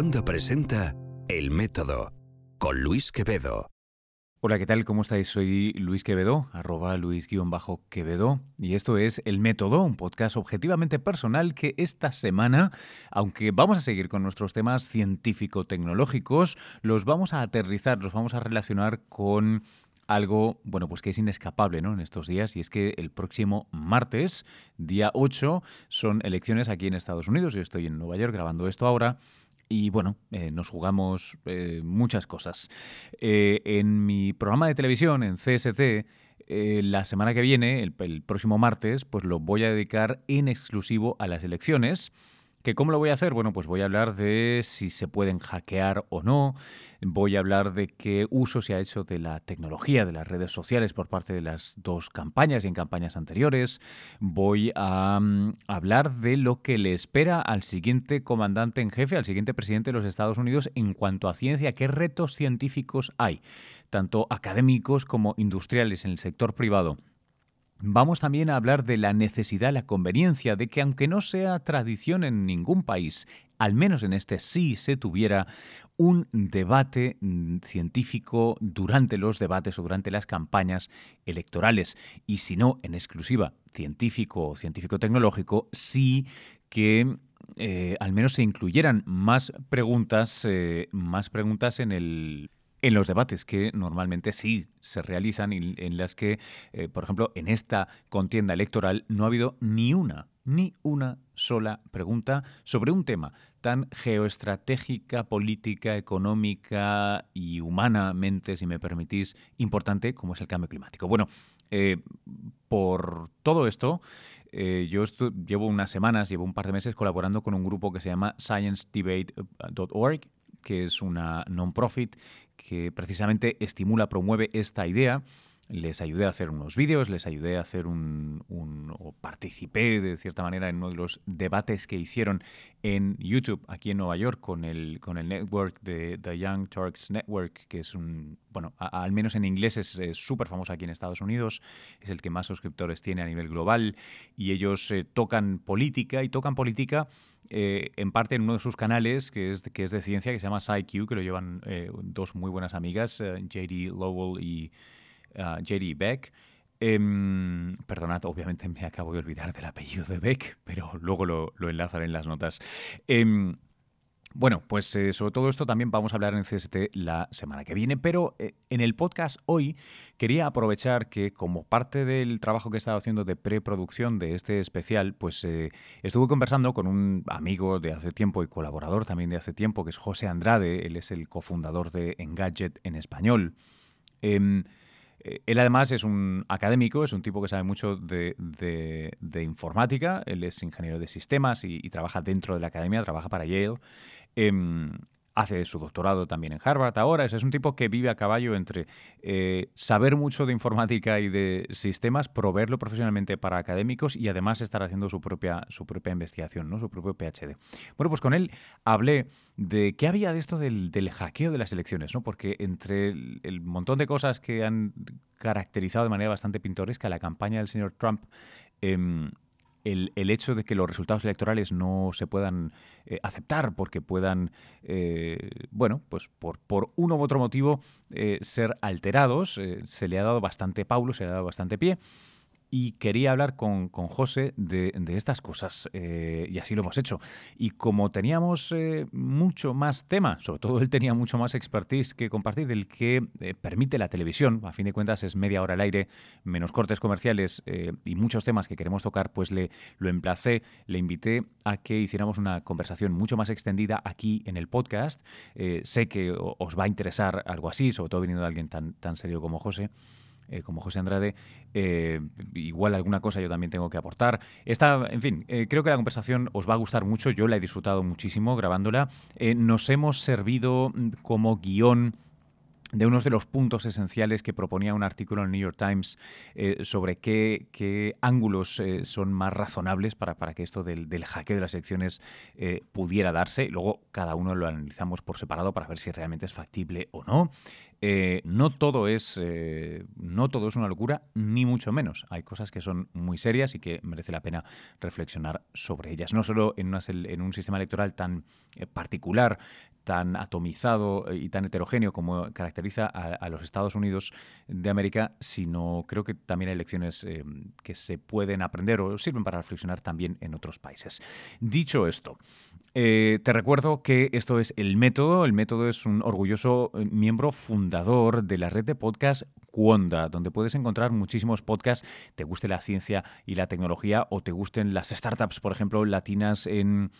Onda presenta El Método con Luis Quevedo. Hola, ¿qué tal? ¿Cómo estáis? Soy Luis Quevedo, arroba Luis-Quevedo, y esto es El Método, un podcast objetivamente personal que esta semana, aunque vamos a seguir con nuestros temas científico-tecnológicos, los vamos a aterrizar, los vamos a relacionar con algo, bueno, pues que es inescapable ¿no? en estos días, y es que el próximo martes, día 8, son elecciones aquí en Estados Unidos. Yo estoy en Nueva York grabando esto ahora. Y bueno, eh, nos jugamos eh, muchas cosas. Eh, en mi programa de televisión, en CST, la semana que viene, el, el próximo martes, pues lo voy a dedicar en exclusivo a las elecciones. ¿Que ¿Cómo lo voy a hacer? Bueno, pues voy a hablar de si se pueden hackear o no, voy a hablar de qué uso se ha hecho de la tecnología, de las redes sociales por parte de las dos campañas y en campañas anteriores, voy a mm, hablar de lo que le espera al siguiente comandante en jefe, al siguiente presidente de los Estados Unidos en cuanto a ciencia, qué retos científicos hay, tanto académicos como industriales en el sector privado Vamos también a hablar de la necesidad, la conveniencia de que aunque no sea tradición en ningún país, al menos en este sí se tuviera un debate mm, científico durante los debates o durante las campañas electorales. Y si no, en exclusiva científico o científico-tecnológico, sí que eh, al menos se incluyeran más preguntas, eh, más preguntas en el en los debates que normalmente sí se realizan y en las que, eh, por ejemplo, en esta contienda electoral no ha habido ni una, ni una sola pregunta sobre un tema tan geoestratégica, política, económica y humanamente, si me permitís, importante como es el cambio climático. Bueno, eh, por todo esto, eh, yo llevo unas semanas, llevo un par de meses colaborando con un grupo que se llama sciencedebate.org, que es una non-profit que precisamente estimula, promueve esta idea. Les ayudé a hacer unos vídeos, les ayudé a hacer un, o participé de cierta manera en uno de los debates que hicieron en YouTube aquí en Nueva York con el, con el network de The Young Turks Network, que es un, bueno, al menos en inglés es súper famoso aquí en Estados Unidos, es el que más suscriptores tiene a nivel global y ellos eh, tocan política y tocan política eh, en parte en uno de sus canales, que es, que es de ciencia, que se llama SciQ, que lo llevan eh, dos muy buenas amigas, eh, JD Lowell y JD Beck. Em, perdonad, obviamente me acabo de olvidar del apellido de Beck, pero luego lo, enlazaré en las notas. Em, bueno, pues eh, sobre todo esto también vamos a hablar en CST la semana que viene, pero eh, en el podcast hoy quería aprovechar que como parte del trabajo que he estado haciendo de preproducción de este especial, pues eh, estuve conversando con un amigo de hace tiempo y colaborador también de hace tiempo, que es José Andrade, él es el cofundador de Engadget en español. Em, él además es un académico, es un tipo que sabe mucho de, informática, él es ingeniero de sistemas y, trabaja dentro de la academia, trabaja para Yale. Em, hace su doctorado también en Harvard ahora. Es, un tipo que vive a caballo entre eh, saber mucho de informática y de sistemas, proveerlo profesionalmente para académicos y además estar haciendo su propia, su propia investigación, ¿no? su propio PhD. Bueno, pues con él hablé de qué había de esto del, hackeo de las elecciones, ¿no? porque entre el, montón de cosas que han caracterizado de manera bastante pintoresca la campaña del señor Trump, em, el, hecho de que los resultados electorales no se puedan eh, aceptar porque puedan, eh, bueno, pues por, por, uno u otro motivo eh, ser alterados, se le ha dado bastante paulo, se le ha dado bastante pie y quería hablar con, con José de, estas cosas eh, y así lo hemos hecho. Y como teníamos eh, mucho más tema, sobre todo él tenía mucho más expertise que compartir del que eh, permite la televisión, a fin de cuentas es media hora al aire, menos cortes comerciales y muchos temas que queremos tocar, pues le lo emplacé, le invité a que hiciéramos una conversación mucho más extendida aquí en el podcast. sé que os va a interesar algo así, sobre todo viniendo de alguien tan, tan serio como José. Eh, como José Andrade, eh, igual alguna cosa yo también tengo que aportar. Esta, en fin, eh, creo que la conversación os va a gustar mucho, yo la he disfrutado muchísimo grabándola. nos hemos servido mm, como guion de unos de los puntos esenciales que proponía un artículo en el New York Times sobre qué, ángulos son más razonables para, para que esto del, del, hackeo de las elecciones pudiera darse. Luego cada uno lo analizamos por separado para ver si realmente es factible o no. Eh, no, todo es, eh, no todo es una locura, ni mucho menos. Hay cosas que son muy serias y que merece la pena reflexionar sobre ellas. No solo en, un sistema electoral tan eh, particular, tan atomizado y tan heterogéneo como caracteriza a, los Estados Unidos de América, sino creo que también hay lecciones que se pueden aprender o sirven para reflexionar también en otros países. Dicho esto, te recuerdo que esto es el método. El método es un orgulloso miembro fundamental fundador de la red de podcast Cuonda, donde puedes encontrar muchísimos podcasts, te guste la ciencia y la tecnología o te gusten las startups, por ejemplo, latinas en,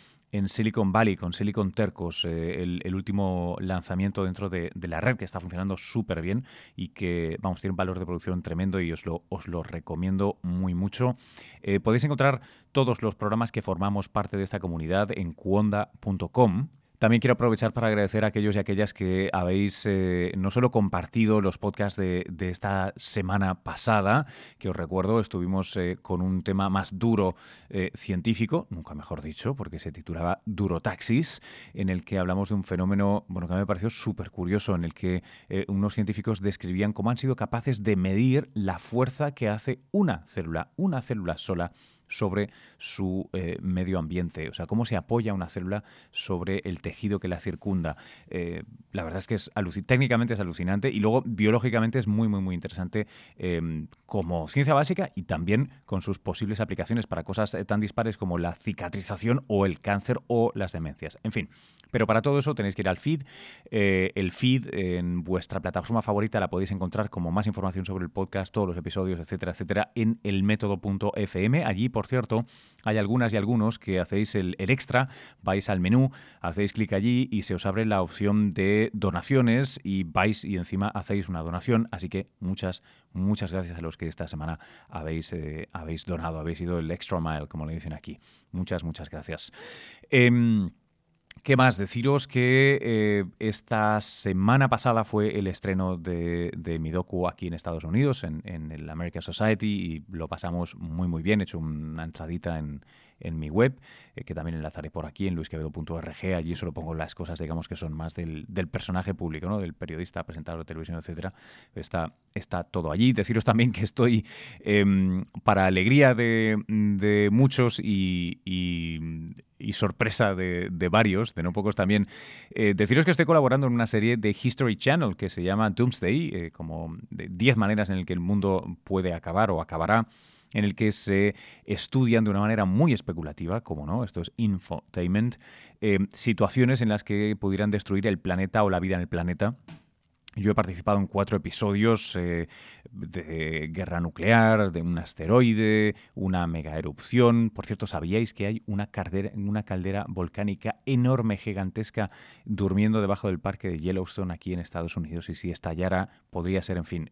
Silicon Valley con Silicon Tercos, eh, el, último lanzamiento dentro de, la red que está funcionando súper bien y que, vamos, tiene un valor de producción tremendo y os lo, os lo recomiendo muy mucho. Eh, podéis encontrar todos los programas que formamos parte de esta comunidad en cuonda.com también quiero aprovechar para agradecer a aquellos y aquellas que habéis eh, no solo compartido los podcasts de, esta semana pasada, que os recuerdo, estuvimos eh, con un tema más duro eh, científico, nunca mejor dicho, porque se titulaba Duro Taxis, en el que hablamos de un fenómeno, bueno, que me pareció súper curioso, en el que unos científicos describían cómo han sido capaces de medir la fuerza que hace una célula, una célula sola, sobre su eh, medio ambiente, o sea, cómo se apoya una célula sobre el tejido que la circunda. Eh, la verdad es que es técnicamente es alucinante y luego biológicamente es muy, muy, muy interesante em, como ciencia básica y también con sus posibles aplicaciones para cosas eh, tan dispares como la cicatrización o el cáncer o las demencias. En fin, pero para todo eso tenéis que ir al feed. el feed en vuestra plataforma favorita la podéis encontrar como más información sobre el podcast, todos los episodios, etcétera, etcétera, en elmétodo.fm. Allí cierto, hay algunas y algunos que hacéis el, extra, vais al menú, hacéis clic allí y se os abre la opción de donaciones y vais y encima hacéis una donación. Así que muchas, muchas gracias a los que esta semana habéis, eh, habéis donado, habéis ido el extra mile, como le dicen aquí. Muchas, muchas gracias. Em, ¿Qué más? Deciros que eh, esta semana pasada fue el estreno de, de mi aquí en Estados Unidos, en, en, el American Society, y lo pasamos muy muy bien. He hecho una entradita en, en mi web, eh, que también enlazaré por aquí en luisquevedo.org. Allí solo pongo las cosas, digamos, que son más del, personaje público, ¿no? del periodista, presentador de televisión, etcétera. Está, está todo allí. Deciros también que estoy, em, para alegría de, muchos y, sorpresa de, varios, de no pocos también, eh, deciros que estoy colaborando en una serie de History Channel que se llama Doomsday, eh, como 10 maneras en las que el mundo puede acabar o acabará en el que se estudian de una manera muy especulativa, como no, esto es infotainment, eh, situaciones en las que pudieran destruir el planeta o la vida en el planeta. Yo he participado en cuatro episodios eh, de guerra nuclear, de un asteroide, una mega erupción. Por cierto, ¿sabíais que hay una, una caldera volcánica enorme, gigantesca, durmiendo debajo del parque de Yellowstone aquí en Estados Unidos? Y si estallara, podría ser, en fin,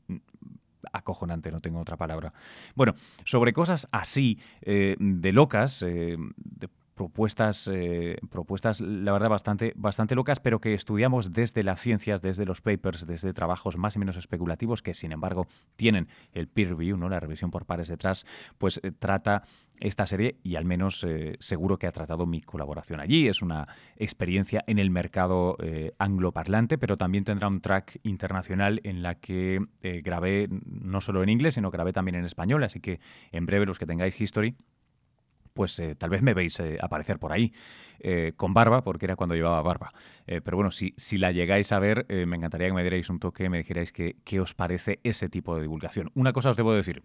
acojonante, no tengo otra palabra. Bueno, sobre cosas así eh, de locas, eh, de propuestas, eh, propuestas, la verdad, bastante, bastante locas, pero que estudiamos desde las ciencias, desde los papers, desde trabajos más o menos especulativos, que sin embargo tienen el peer review, ¿no? la revisión por pares detrás, pues trata esta serie y al menos eh, seguro que ha tratado mi colaboración allí. Es una experiencia en el mercado eh, angloparlante, pero también tendrá un track internacional en la que eh, grabé no solo en inglés, sino grabé también en español, así que en breve los que tengáis History pues tal vez me veis aparecer por ahí con barba, porque era cuando llevaba barba. pero bueno, si, si la llegáis a ver, me encantaría que me dierais un toque, me dijerais qué os parece ese tipo de divulgación. Una cosa os debo decir,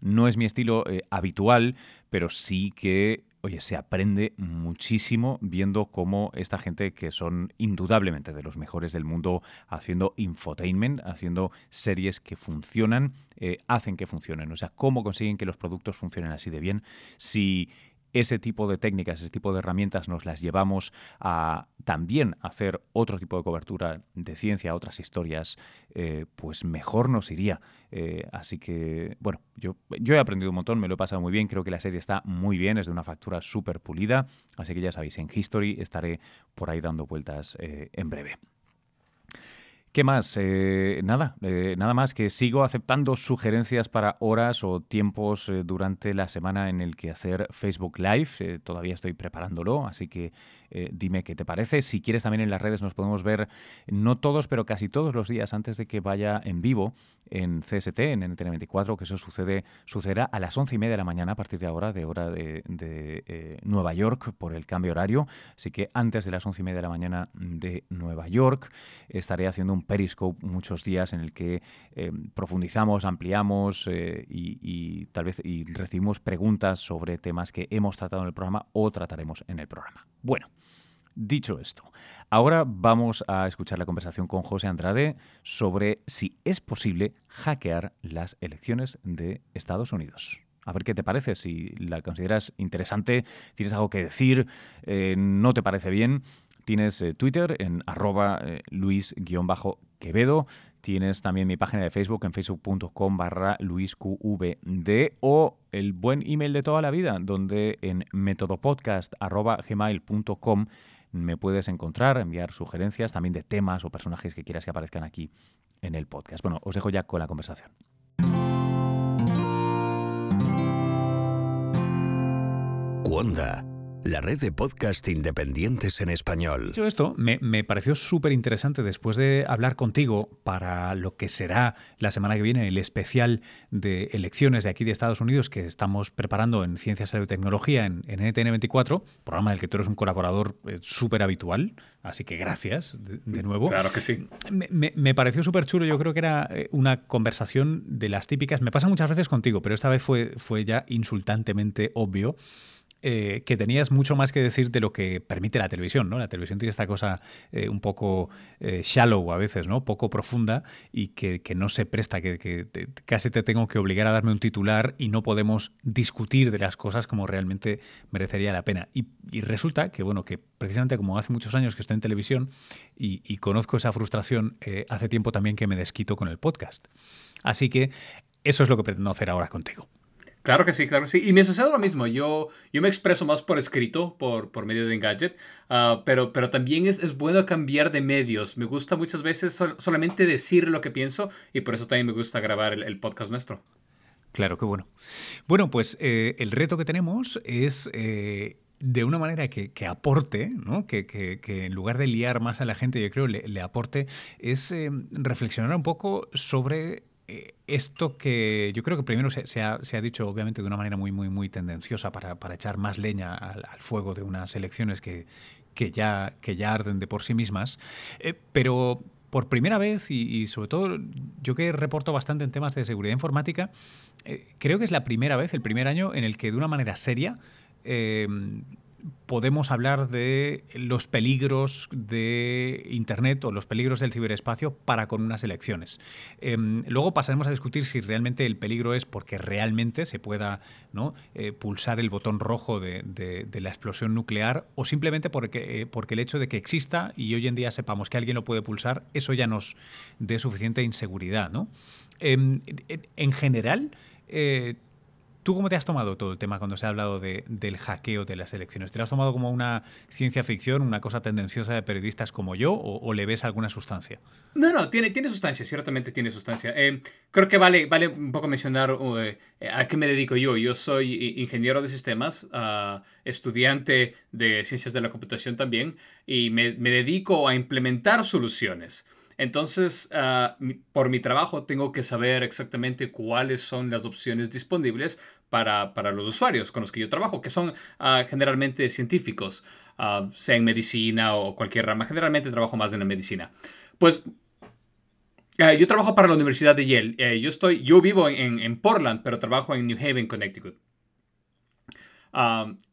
no es mi estilo eh, habitual, pero sí que, oye, se aprende muchísimo viendo cómo esta gente que son indudablemente de los mejores del mundo haciendo infotainment, haciendo series que funcionan, eh, hacen que funcionen. O sea, cómo consiguen que los productos funcionen así de bien. Si ese tipo de técnicas, ese tipo de herramientas nos las llevamos a también hacer otro tipo de cobertura de ciencia, otras historias, eh, pues mejor nos iría. Eh, así que, bueno, yo, yo he aprendido un montón, me lo he pasado muy bien, creo que la serie está muy bien, es de una factura súper pulida, así que ya sabéis, en History estaré por ahí dando vueltas eh, en breve. ¿Qué más? Eh, nada, eh, nada más que sigo aceptando sugerencias para horas o tiempos eh, durante la semana en el que hacer Facebook Live. todavía estoy preparándolo, así que dime qué te parece. Si quieres también en las redes nos podemos ver, no todos, pero casi todos los días antes de que vaya en vivo en CST, en NTN24, que eso sucede, sucederá a las once y media de la mañana a partir de ahora, de hora de, Nueva York, por el cambio horario. Así que antes de las once y media de la mañana de Nueva York estaré haciendo un Periscope muchos días en el que eh, profundizamos, ampliamos eh, y, tal vez y recibimos preguntas sobre temas que hemos tratado en el programa o trataremos en el programa. Bueno. Dicho esto, ahora vamos a escuchar la conversación con José Andrade sobre si es posible hackear las elecciones de Estados Unidos. A ver qué te parece, si la consideras interesante, tienes algo que decir, eh, no te parece bien, Tienes eh, Twitter en arroba eh, luis-quevedo. Tienes también mi página de Facebook en facebook.com barra luisqvd o el buen email de toda la vida, donde en metodopodcast.gmail.com me puedes encontrar, enviar sugerencias también de temas o personajes que quieras que aparezcan aquí en el podcast. Bueno, os dejo ya con la conversación. La red de podcast independientes en español. Dicho esto, me, pareció súper interesante después de hablar contigo para lo que será la semana que viene el especial de elecciones de aquí de Estados Unidos que estamos preparando en Ciencia, Salud y Tecnología en, NTN 24, programa del que tú eres un colaborador eh, súper habitual, así que gracias de, nuevo. Claro que sí. Me, me pareció súper chulo, yo creo que era eh, una conversación de las típicas, me pasa muchas veces contigo, pero esta vez fue, fue ya insultantemente obvio eh, que tenías mucho más que decir de lo que permite la televisión, ¿no? La televisión tiene esta cosa eh, un poco eh, shallow a veces, ¿no? Poco profunda y que, no se presta, que, casi te tengo que obligar a darme un titular y no podemos discutir de las cosas como realmente merecería la pena. Y, resulta que, bueno, que precisamente como hace muchos años que estoy en televisión y conozco esa frustración, hace tiempo también que me desquito con el podcast. Así que eso es lo que pretendo hacer ahora contigo. Claro que sí, claro que sí. Y me sucede lo mismo. Yo, yo me expreso más por escrito, por, por medio de Engadget, uh, pero, pero también es, es, bueno cambiar de medios. Me gusta muchas veces solamente decir lo que pienso y por eso también me gusta grabar el, podcast nuestro. Claro, qué bueno. Bueno, pues eh, el reto que tenemos es... Eh, de una manera que, que aporte, ¿no? que, que, en lugar de liar más a la gente, yo creo, le, le aporte, es eh, reflexionar un poco sobre esto que yo creo que primero se, ha, dicho obviamente de una manera muy, muy, muy tendenciosa para, echar más leña al, fuego de unas elecciones que, que, ya, que ya arden de por sí mismas, eh, pero por primera vez y, sobre todo yo que reporto bastante en temas de seguridad informática, eh, creo que es la primera vez, el primer año en el que de una manera seria podemos hablar de los peligros de Internet o los peligros del ciberespacio para con unas elecciones. Em, luego pasaremos a discutir si realmente el peligro es porque realmente se pueda ¿no? Eh, pulsar el botón rojo de, la explosión nuclear o simplemente porque, eh, porque el hecho de que exista y hoy en día sepamos que alguien lo puede pulsar, eso ya nos dé suficiente inseguridad. ¿no? Em, en general, eh, ¿Tú cómo te has tomado todo el tema cuando se ha hablado del hackeo de las elecciones? ¿Te lo has tomado como una ciencia ficción, una cosa tendenciosa de periodistas como yo, o, le ves alguna sustancia? No, no, tiene, sustancia, ciertamente tiene sustancia. Eh, creo que vale, vale un poco mencionar eh, a qué me dedico yo. Yo soy ingeniero de sistemas, uh, estudiante de ciencias de la computación también, y me dedico a implementar soluciones. Entonces, ah, por mi trabajo tengo que saber exactamente cuáles son las opciones disponibles para, los usuarios con los que yo trabajo, que son ah, generalmente científicos, uh, sea en medicina o cualquier rama. Generalmente trabajo más en la medicina. Pues yo trabajo para la Universidad de Yale. Eh, yo, estoy, yo vivo en Portland, pero trabajo en New Haven, Connecticut.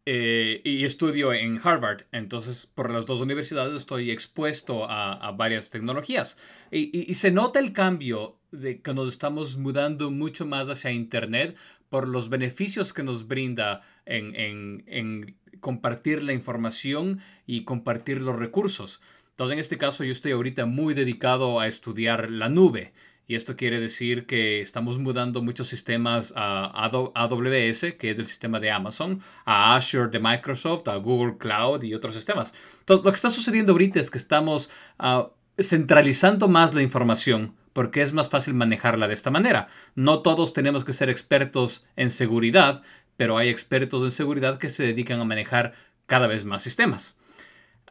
Eh, y estudio en Harvard. Entonces, por las dos universidades estoy expuesto a, varias tecnologías. Y, se nota el cambio de que nos estamos mudando mucho más hacia Internet por los beneficios que nos brinda en, en compartir la información y compartir los recursos. Entonces, en este caso, yo estoy ahorita muy dedicado a estudiar la nube. Y esto quiere decir que estamos mudando muchos sistemas a AWS, que es el sistema de Amazon, a Azure de Microsoft, a Google Cloud y otros sistemas. Entonces, lo que está sucediendo ahorita es que estamos... Ah, centralizando más la información porque es más fácil manejarla de esta manera. No todos tenemos que ser expertos en seguridad, pero hay expertos en seguridad que se dedican a manejar cada vez más sistemas.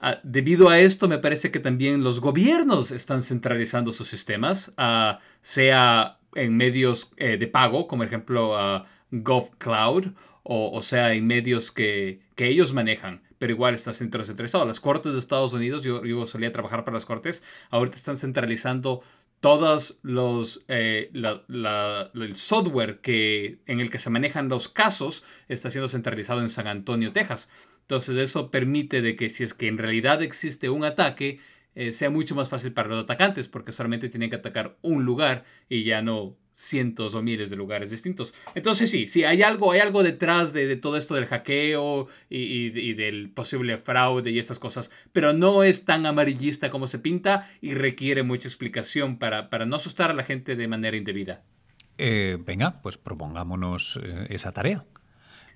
Ah, debido a esto, me parece que también los gobiernos están centralizando sus sistemas, ah, sea en medios eh, de pago, como ejemplo uh, GovCloud, o, sea en medios que, ellos manejan, pero igual está centralizado. Las cortes de Estados Unidos, yo, yo solía trabajar para las cortes, ahorita están centralizando todos los eh, el software que en el que se manejan los casos está siendo centralizado en San Antonio, Texas. Entonces eso permite de que si es que en realidad existe un ataque eh, sea mucho más fácil para los atacantes porque solamente tienen que atacar un lugar y ya no cientos o miles de lugares distintos. Entonces sí, sí, hay algo, hay algo detrás de, todo esto del hackeo y, del posible fraude y estas cosas, pero no es tan amarillista como se pinta y requiere mucha explicación para, para no asustar a la gente de manera indebida. Eh, venga, pues propongámonos eh, esa tarea.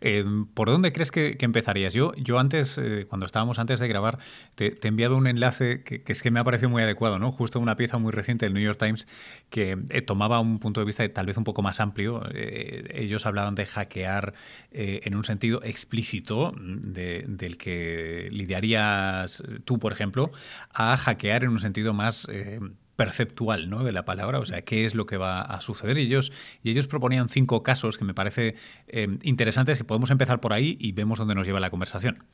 Em, ¿Por dónde crees que, empezarías? Yo, yo antes, eh, cuando estábamos antes de grabar, te, he enviado un enlace que, es que me ha parecido muy adecuado, ¿no? Justo una pieza muy reciente del New York Times que eh, tomaba un punto de vista tal vez un poco más amplio. Eh, ellos hablaban de hackear en un sentido explícito del que lidiarías tú, por ejemplo, a hackear en un sentido más perceptual ¿no? de la palabra, o sea, qué es lo que va a suceder. Y ellos, y ellos proponían cinco casos que me parece eh, interesantes, que podemos empezar por ahí y vemos dónde nos lleva la conversación.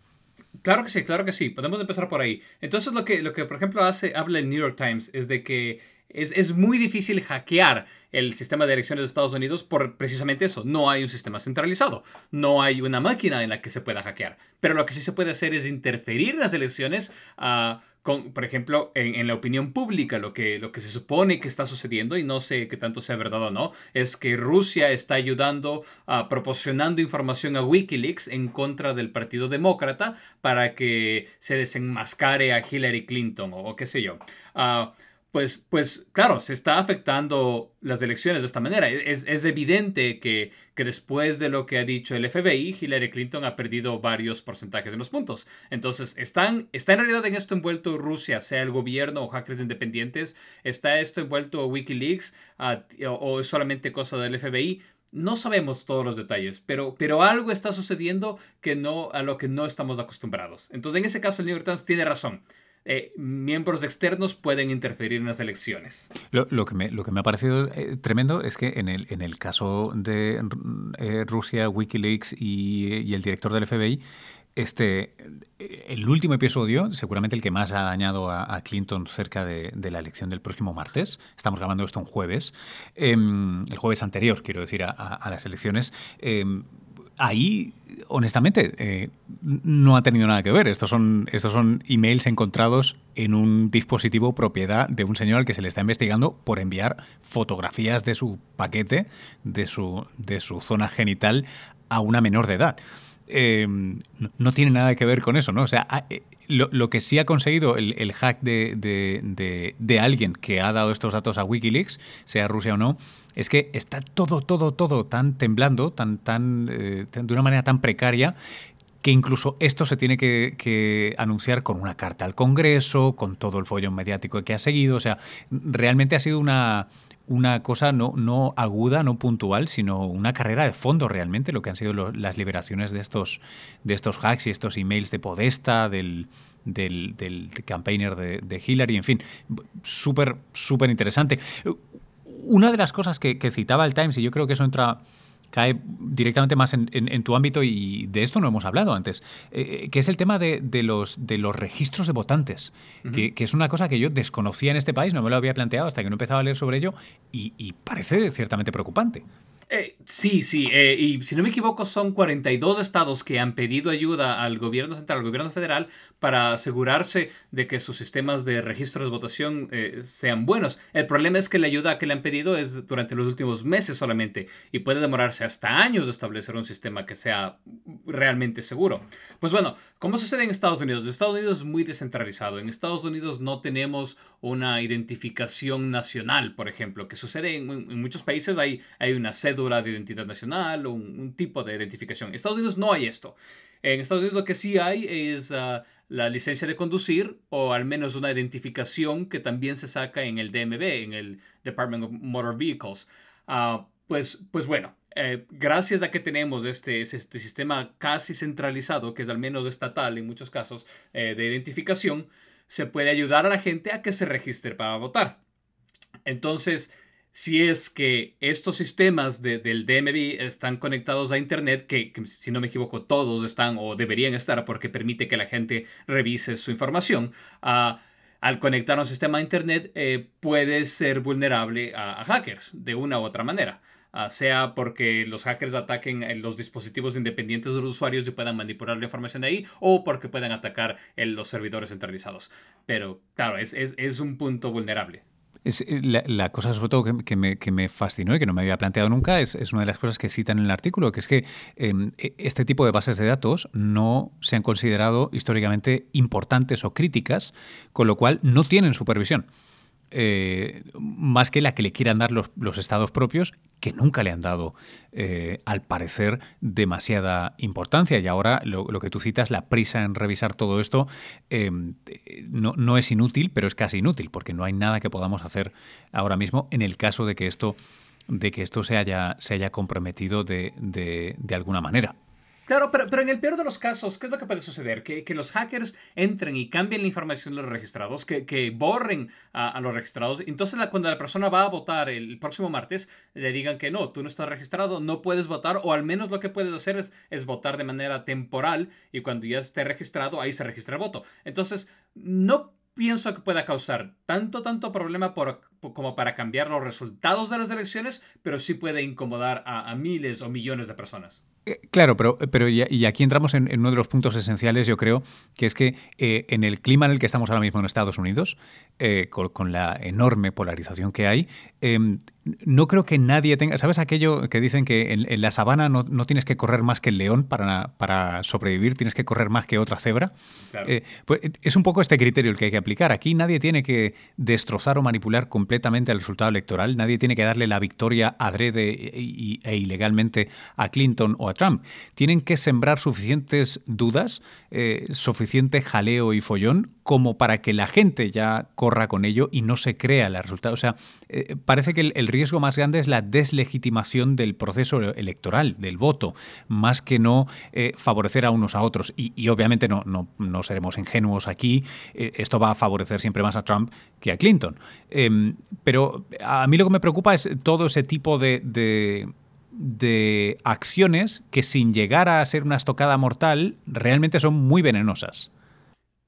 Claro que sí, claro que sí, podemos empezar por ahí. Entonces lo que, lo que por ejemplo, hace, habla el New York Times es de que es, es muy difícil hackear el sistema de elecciones de Estados Unidos por precisamente eso. No hay un sistema centralizado. No hay una máquina en la que se pueda hackear. Pero lo que sí se puede hacer es interferir en las elecciones a con, por ejemplo, en, la opinión pública, lo que, lo que se supone que está sucediendo, y no sé qué tanto sea verdad o no, es que Rusia está ayudando, a proporcionando información a Wikileaks en contra del Partido Demócrata para que se desenmascare a Hillary Clinton o, qué sé yo. Uh, pues, pues claro, se está afectando las elecciones de esta manera. Es, es evidente que, que, después de lo que ha dicho el FBI, Hillary Clinton ha perdido varios porcentajes en los puntos. Entonces, ¿están, ¿está en realidad en esto envuelto Rusia, sea el gobierno o hackers independientes? ¿Está esto envuelto Wikileaks ah, o, es solamente cosa del FBI? No sabemos todos los detalles, pero, pero algo está sucediendo que no, a lo que no estamos acostumbrados. Entonces, en ese caso, el New York Times tiene razón. Eh, miembros externos pueden interferir en las elecciones. Lo, que, me, lo que me ha parecido eh, tremendo es que en el, en el caso de eh, Rusia, Wikileaks y, el director del FBI, este, el último episodio, seguramente el que más ha dañado a, Clinton cerca de, la elección del próximo martes, estamos grabando esto un jueves, em, el jueves anterior, quiero decir, a, las elecciones, em, ahí, honestamente, eh, no ha tenido nada que ver. Estos son, estos son emails encontrados en un dispositivo propiedad de un señor al que se le está investigando por enviar fotografías de su paquete, de su, de su zona genital, a una menor de edad. Eh, no, tiene nada que ver con eso, ¿no? O sea, eh, lo, que sí ha conseguido el, hack de, alguien que ha dado estos datos a Wikileaks, sea Rusia o no, es que está todo, todo, todo tan temblando, tan, tan, eh, de una manera tan precaria, que incluso esto se tiene que, anunciar con una carta al Congreso, con todo el follón mediático que ha seguido. O sea, realmente ha sido una, una cosa no, no aguda, no puntual, sino una carrera de fondo realmente, lo que han sido las liberaciones de estos, de estos hacks y estos emails de Podesta, del, del, campaigner de, de Hillary, en fin, súper, súper interesante. Una de las cosas que, citaba el Times, y yo creo que eso entra cae directamente más en, tu ámbito y de esto no hemos hablado antes, eh, que es el tema de, los, de los registros de votantes, que, es una cosa que yo desconocía en este país, no me lo había planteado hasta que no empezaba a leer sobre ello y, y parece ciertamente preocupante. Eh, sí, sí, eh, y si no me equivoco son 42 estados que han pedido ayuda al gobierno central, al gobierno federal, para asegurarse de que sus sistemas de registro de votación eh, sean buenos. El problema es que la ayuda que le han pedido es durante los últimos meses solamente y puede demorarse hasta años de establecer un sistema que sea realmente seguro. Pues bueno, ¿cómo sucede en Estados Unidos? Estados Unidos es muy descentralizado. En Estados Unidos no tenemos una identificación nacional, por ejemplo, que sucede en, muchos países. Hay, hay una cédula de identidad nacional o un, tipo de identificación. En Estados Unidos no hay esto. En Estados Unidos lo que sí hay es ah, la licencia de conducir o al menos una identificación que también se saca en el DMV, en el Department of Motor Vehicles. Ah, pues, pues bueno, eh, gracias a que tenemos este, este sistema casi centralizado, que es al menos estatal en muchos casos, eh, de identificación, se puede ayudar a la gente a que se registre para votar. Entonces, si es que estos sistemas del DMV están conectados a Internet, que, si no me equivoco todos están o deberían estar porque permite que la gente revise su información, ah, al conectar a un sistema a Internet eh, puede ser vulnerable a, hackers de una u otra manera. Ah, sea porque los hackers ataquen eh, los dispositivos independientes de los usuarios y puedan manipular la información de ahí, o porque puedan atacar los servidores centralizados. Pero claro, es, es un punto vulnerable. Es, eh, la, cosa, sobre todo, que, me, fascinó y que no me había planteado nunca, es, una de las cosas que citan en el artículo, que es que em, e, este tipo de bases de datos no se han considerado históricamente importantes o críticas, con lo cual no tienen supervisión. Eh, más que la que le quieran dar los, estados propios, que nunca le han dado, eh, al parecer, demasiada importancia. Y ahora lo, que tú citas, la prisa en revisar todo esto, em, no, no, es inútil, pero es casi inútil, porque no hay nada que podamos hacer ahora mismo en el caso de que esto, de que esto se, haya, se haya comprometido de, de alguna manera. Claro, pero, en el peor de los casos, ¿qué es lo que puede suceder? Que, los hackers entren y cambien la información de los registrados, que, borren a, los registrados. Entonces, cuando la persona va a votar el próximo martes, le digan que no, tú no estás registrado, no puedes votar, o al menos lo que puedes hacer es, votar de manera temporal y cuando ya esté registrado, ahí se registra el voto. Entonces, no pienso que pueda causar tanto, tanto problema como para cambiar los resultados de las elecciones, pero sí puede incomodar a miles o millones de personas. Eh, claro, pero, pero y aquí entramos en, uno de los puntos esenciales, yo creo, que es que eh, en el clima en el que estamos ahora mismo en Estados Unidos, eh, con, la enorme polarización que hay, em, no creo que nadie tenga, ¿sabes aquello que dicen que en, la sabana no, tienes que correr más que el león para, para sobrevivir, tienes que correr más que otra cebra? pues es un poco este criterio el que hay que aplicar. Aquí nadie tiene que destrozar o manipular completamente el resultado electoral, nadie tiene que darle la victoria adrede e, e ilegalmente a Clinton o a Trump. Tienen que sembrar suficientes dudas, eh, suficiente jaleo y follón como para que la gente ya corra con ello y no se crea el resultado. O sea, eh, parece que el, riesgo más grande es la deslegitimación del proceso electoral, del voto, más que no eh, favorecer a unos a otros. Y, obviamente no, no, seremos ingenuos aquí. esto va a favorecer siempre más a Trump que a Clinton. Em, pero a mí lo que me preocupa es todo ese tipo de acciones que sin llegar a ser una estocada mortal realmente son muy venenosas.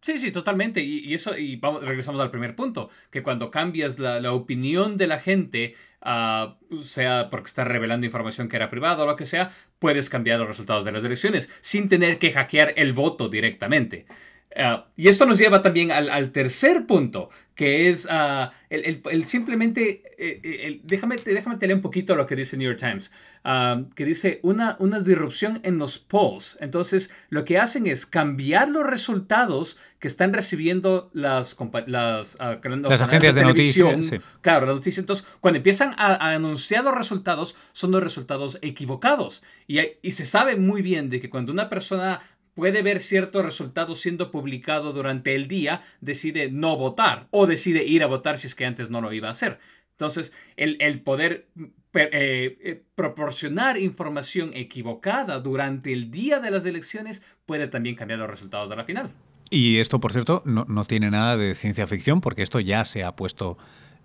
Sí, sí, totalmente. Y, eso, y vamos, regresamos al primer punto, que cuando cambias la, opinión de la gente, ah, sea porque está revelando información que era privada o lo que sea, puedes cambiar los resultados de las elecciones sin tener que hackear el voto directamente. Ah, y esto nos lleva también al, tercer punto, que es uh, el, simplemente, eh, eh, déjame, déjame te leer un poquito lo que dice New York Times, ah, que dice una, una disrupción en los polls. Entonces, lo que hacen es cambiar los resultados que están recibiendo las, las, las agencias de, noticias. Claro, las noticias. Entonces, cuando empiezan a, anunciar los resultados, son los resultados equivocados. Y, y se sabe muy bien de que cuando una persona puede ver ciertos resultados siendo publicado durante el día, decide no votar o decide ir a votar si es que antes no lo iba a hacer. Entonces, el, poder eh, eh, proporcionar información equivocada durante el día de las elecciones puede también cambiar los resultados de la final. Y esto, por cierto, no, tiene nada de ciencia ficción porque esto ya se ha puesto...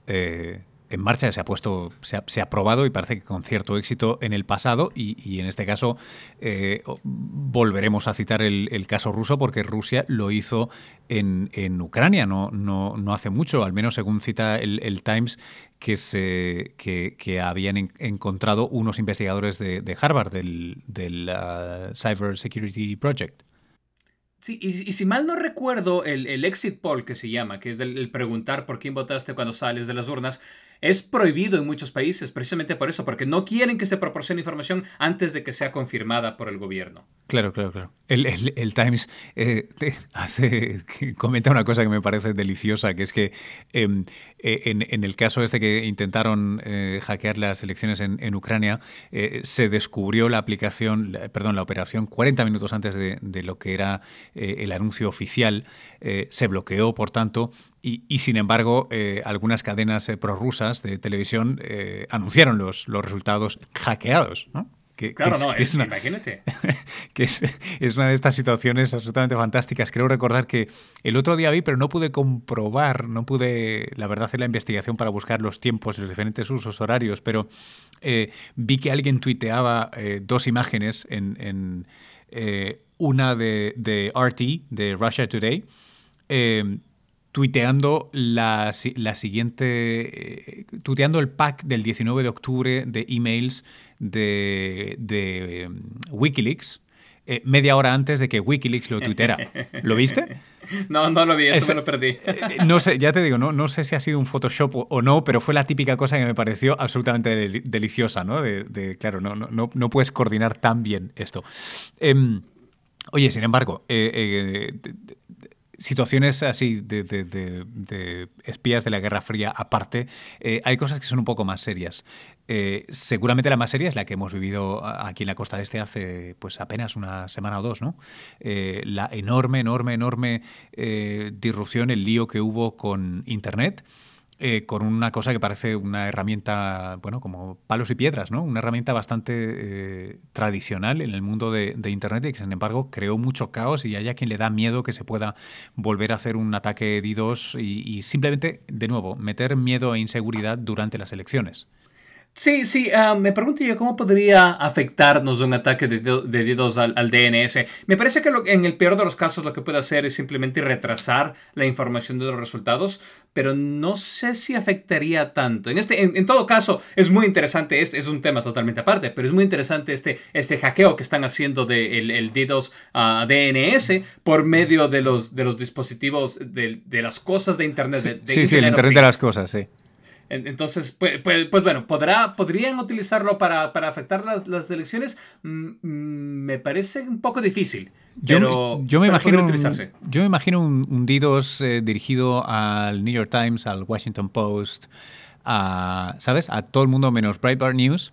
Eh, en marcha, se ha puesto, se ha, probado y parece que con cierto éxito en el pasado y, en este caso eh, volveremos a citar el, caso ruso porque Rusia lo hizo en, Ucrania no, no, hace mucho, al menos según cita el, Times que, se, que, habían encontrado unos investigadores de, Harvard del, del uh, Cyber Security Project. Sí, y, si mal no recuerdo, el, exit poll que se llama, que es el, preguntar por quién votaste cuando sales de las urnas, es prohibido en muchos países precisamente por eso, porque no quieren que se proporcione información antes de que sea confirmada por el gobierno. Claro, claro, claro. El, Times eh, hace, comenta una cosa que me parece deliciosa, que es que em, eh, en, el caso este que intentaron eh, hackear las elecciones en, Ucrania, se descubrió la aplicación, perdón, la operación 40 minutos antes de, de lo que era el anuncio oficial, se bloqueó, por tanto, y, sin embargo, eh, algunas cadenas eh, prorrusas de televisión eh, anunciaron los, los resultados hackeados. ¿no? Que, claro, no, es, una, imagínate. que es, una de estas situaciones absolutamente fantásticas. Creo recordar que el otro día vi, pero no pude comprobar, no pude, la verdad, hacer la investigación para buscar los tiempos y los diferentes usos horarios, pero vi que alguien tuiteaba dos imágenes en, una de, de, RT, de Russia Today, tuiteando la, la siguiente, eh, tuiteando el pack del 19 de octubre de emails de, de um, Wikileaks. Eh, media hora antes de que Wikileaks lo tuitera. ¿Lo viste? No, no lo vi, eso, me lo perdí. Eh, no sé, ya te digo, no, no sé si ha sido un Photoshop o, no, pero fue la típica cosa que me pareció absolutamente deliciosa, ¿no? De, claro, no, no, no, puedes coordinar tan bien esto. Em, oye, sin embargo, situaciones así de, espías de la Guerra Fría aparte, eh, hay cosas que son un poco más serias. Eh, seguramente la más seria es la que hemos vivido aquí en la costa este hace pues apenas una semana o dos, ¿no? Eh, la enorme, enorme, enorme disrupción, el lío que hubo con Internet. Eh, con una cosa que parece una herramienta, bueno, como palos y piedras, ¿no? Una herramienta bastante eh, tradicional en el mundo de, Internet y que, sin embargo, creó mucho caos y hay a quien le da miedo que se pueda volver a hacer un ataque DDoS y, y simplemente, de nuevo, meter miedo e inseguridad durante las elecciones. Sí, sí, ah, me pregunto yo cómo podría afectarnos un ataque de, dedos al, DNS. Me parece que en el peor de los casos lo que puede hacer es simplemente retrasar la información de los resultados, pero no sé si afectaría tanto. En, este, en, todo caso, es muy interesante, es, es un tema totalmente aparte, pero es muy interesante este, este hackeo que están haciendo del de el, DDoS a DNS por medio de los, de los dispositivos, de, las cosas de Internet. sí, sí, el Internet de las cosas, sí. Entonces, pues, pues, pues, bueno, ¿podrá, ¿podrían utilizarlo para, para afectar las, las elecciones? Mm, mm, me parece un poco difícil. Pero, yo, me imagino un, yo me imagino un, DDoS eh, dirigido al New York Times, al Washington Post, a, ¿sabes? A todo el mundo menos Breitbart News.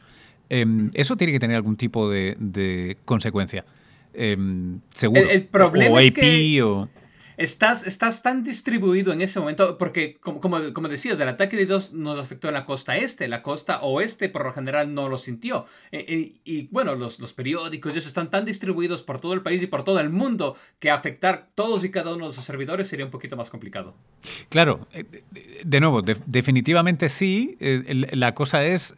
Em, eso tiene que tener algún tipo de, de consecuencia. Em, seguro. El, problema o es AP que... o estás, estás tan distribuido en ese momento, porque como, como, decías, el ataque de dos nos afectó en la costa este, la costa oeste por lo general no lo sintió. Eh, eh, y bueno, los, los periódicos y eso están tan distribuidos por todo el país y por todo el mundo que afectar todos y cada uno de esos servidores sería un poquito más complicado. Claro, eh, de nuevo, definitivamente sí. la cosa es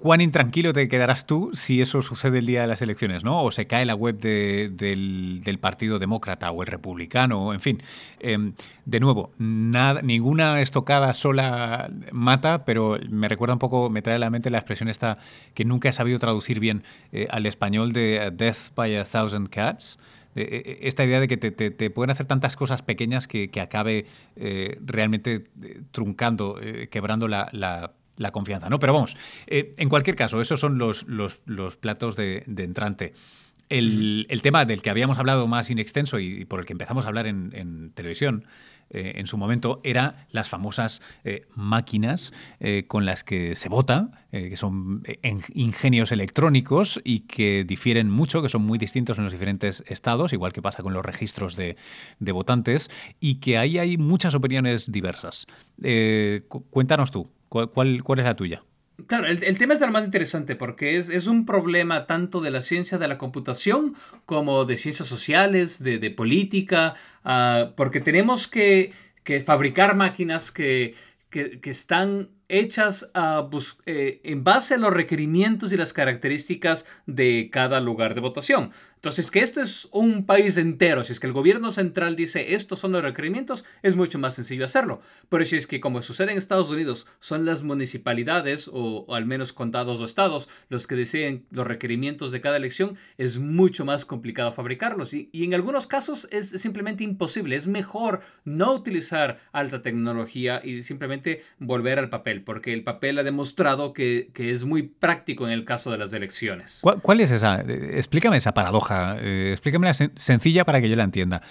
cuán intranquilo te quedarás tú si eso sucede el día de las elecciones, ¿no? O se cae la web del, Partido Demócrata o el Republicano, en fin. Em, de nuevo, nada, ninguna estocada sola mata, pero me recuerda un poco, me trae a la mente la expresión esta que nunca he sabido traducir bien eh, al español de Death by a Thousand Cats e, e, esta idea de que te, pueden hacer tantas cosas pequeñas que, acabe eh, realmente eh, truncando, quebrando la confianza, ¿no? Pero vamos, eh, en cualquier caso, esos son los, los, platos de, entrante. El, tema del que habíamos hablado más in extenso y, por el que empezamos a hablar en, televisión eh, en su momento era las famosas eh, máquinas con las que se vota, que son ingenios electrónicos y que difieren mucho, que son muy distintos en los diferentes estados, igual que pasa con los registros de, de votantes, y que ahí hay muchas opiniones diversas. cuéntanos tú, ¿Cuál, es la tuya? Claro, el, tema es de lo más interesante porque es, es, un problema tanto de la ciencia de la computación como de ciencias sociales, de, de política, uh, porque tenemos que, que, fabricar máquinas que, que, están hechas eh, en base a los requerimientos y las características de cada lugar de votación. Entonces, que esto es un país entero, si es que el gobierno central dice estos son los requerimientos, es mucho más sencillo hacerlo. Pero si es que, como sucede en Estados Unidos, son las municipalidades o, al menos condados o estados los que deciden los requerimientos de cada elección, es mucho más complicado fabricarlos. Y, en algunos casos es simplemente imposible. Es mejor no utilizar alta tecnología y simplemente volver al papel, porque el papel ha demostrado que, es muy práctico en el caso de las elecciones. ¿Cuál, es esa? Explícame esa paradoja eh, explícame sencilla para que yo la entienda.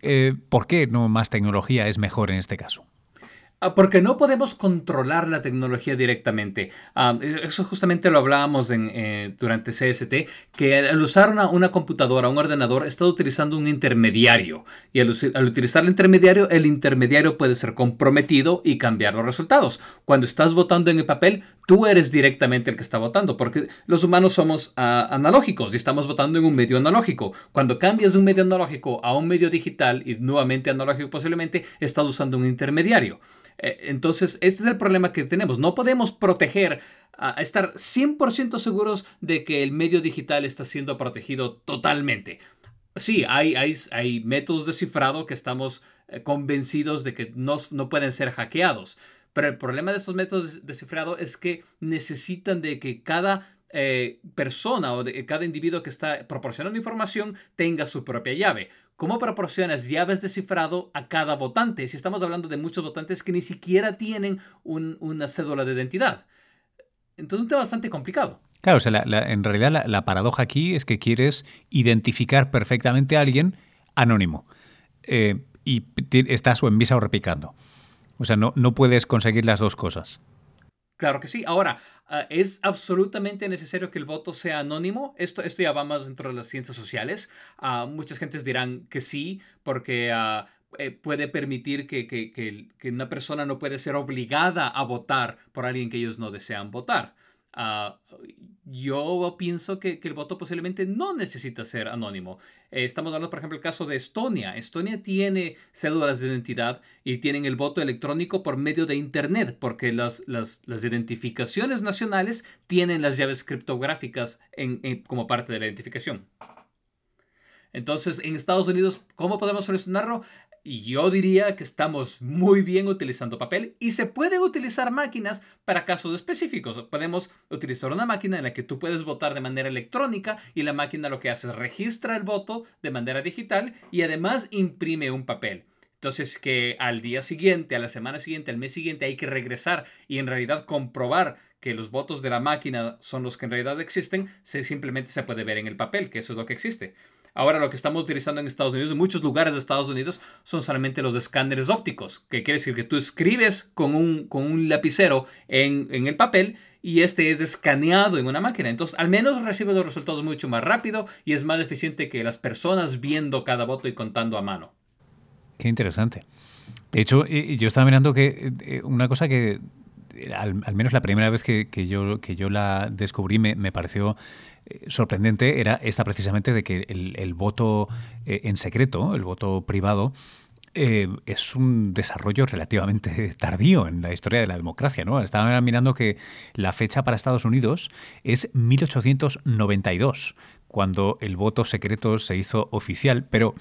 Eh, ¿Por qué no más tecnología es mejor en este caso? Ah, porque no podemos controlar la tecnología directamente. Ah, eso justamente lo hablábamos en, eh, durante CST, que al usar una, una, computadora, un ordenador, está utilizando un intermediario. Y al, utilizar el intermediario, el intermediario puede ser comprometido y cambiar los resultados. Cuando estás votando en el papel, tú eres directamente el que está votando, porque los humanos somos ah, analógicos y estamos votando en un medio analógico. Cuando cambias de un medio analógico a un medio digital y nuevamente analógico posiblemente, estás usando un intermediario. Eh, entonces, este es el problema que tenemos. No podemos proteger, a estar 100% seguros de que el medio digital está siendo protegido totalmente. Sí, hay, hay, métodos de cifrado que estamos eh, convencidos de que no, no pueden ser hackeados. Pero el problema de estos métodos de cifrado es que necesitan de que cada eh, persona o de cada individuo que está proporcionando información tenga su propia llave. ¿Cómo proporcionas llaves de cifrado a cada votante? Si estamos hablando de muchos votantes que ni siquiera tienen una cédula de identidad. Entonces es un tema bastante complicado. Claro, o sea, en realidad la, paradoja aquí es que quieres identificar perfectamente a alguien anónimo eh, y estás o en visa o repicando. O sea, no, no puedes conseguir las dos cosas. Claro que sí. Ahora, ah, ¿es absolutamente necesario que el voto sea anónimo? Esto, esto ya va más dentro de las ciencias sociales. Uh, muchas gentes dirán que sí, porque ah, eh, puede permitir que, que, que, una persona no puede ser obligada a votar por alguien que ellos no desean votar. Uh, yo pienso que, el voto posiblemente no necesita ser anónimo. Eh, estamos hablando, por ejemplo, el caso de Estonia. Estonia tiene cédulas de identidad y tienen el voto electrónico por medio de Internet, porque las, las, las identificaciones nacionales tienen las llaves criptográficas en, como parte de la identificación. Entonces, en Estados Unidos, ¿cómo podemos solucionarlo? Y yo diría que estamos muy bien utilizando papel y se pueden utilizar máquinas para casos específicos. Podemos utilizar una máquina en la que tú puedes votar de manera electrónica y la máquina lo que hace es registra el voto de manera digital y además imprime un papel. Entonces que al día siguiente, a la semana siguiente, al mes siguiente hay que regresar y en realidad comprobar que los votos de la máquina son los que en realidad existen, se simplemente se puede ver en el papel, que eso es lo que existe. Ahora lo que estamos utilizando en Estados Unidos, en muchos lugares de Estados Unidos, son solamente los escáneres ópticos, que quiere decir que tú escribes con un, con un lapicero en, en el papel y este es escaneado en una máquina. Entonces, al menos recibe los resultados mucho más rápido y es más eficiente que las personas viendo cada voto y contando a mano. Qué interesante. De hecho, yo estaba mirando que eh, una cosa que al, menos la primera vez que, yo, que yo la descubrí me, me pareció eh, sorprendente era esta precisamente de que el, voto eh, en secreto, el voto privado, eh, es un desarrollo relativamente tardío en la historia de la democracia. ¿no? Estaba mirando que la fecha para Estados Unidos es 1892, cuando el voto secreto se hizo oficial, pero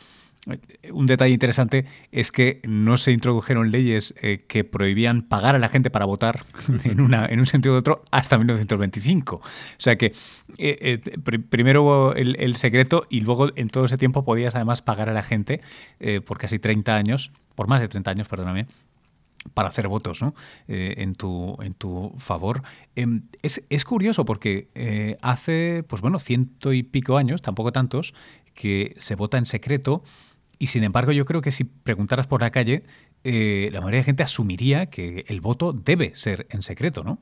un detalle interesante es que no se introdujeron leyes eh, que prohibían pagar a la gente para votar en, una, en un sentido u otro hasta 1925. O sea que eh, eh, primero el, secreto y luego en todo ese tiempo podías además pagar a la gente por casi 30 años, por más de 30 años, perdóname, para hacer votos ¿no? en, tu, en tu favor. Em, es, es, curioso porque hace, pues bueno, ciento y pico años, tampoco tantos, que se vota en secreto y sin embargo, yo creo que si preguntaras por la calle, eh, la mayoría de gente asumiría que el voto debe ser en secreto, ¿no?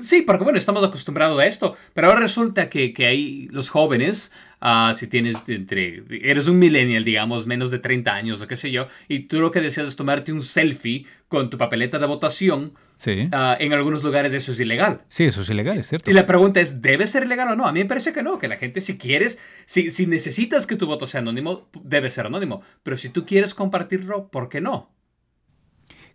Sí, porque bueno, estamos acostumbrados a esto, pero ahora resulta que, que hay los jóvenes Ah, si tienes entre, eres un millennial, digamos, menos de 30 años o qué sé yo, y tú lo que deseas es tomarte un selfie con tu papeleta de votación, sí. Ah, en algunos lugares eso es ilegal. Sí, eso es ilegal, es cierto. Y la pregunta es, ¿debe ser ilegal o no? A mí me parece que no, que la gente si quieres, si, si necesitas que tu voto sea anónimo, debe ser anónimo, pero si tú quieres compartirlo, ¿por qué no?